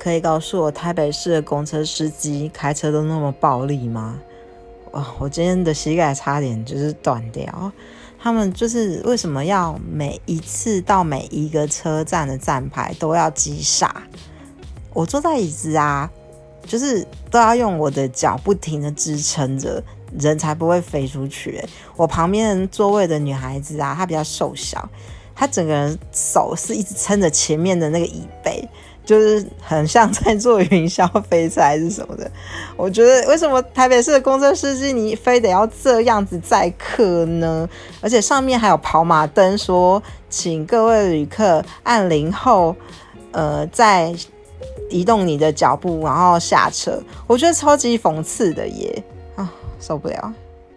可以告诉我台北市的公车司机开车都那么暴力吗？哦，我今天的膝盖差点就是断掉。他们就是为什么要每一次到每一个车站的站牌都要急刹？我坐在椅子啊，就是都要用我的脚不停的支撑着，人才不会飞出去。我旁边座位的女孩子啊，她比较瘦小，她整个人手是一直撑着前面的那个椅。就是很像在做云霄飞车还是什么的，我觉得为什么台北市的公车司机你非得要这样子载客呢？而且上面还有跑马灯，说请各位旅客按铃后，呃，再移动你的脚步，然后下车。我觉得超级讽刺的耶，啊，受不了。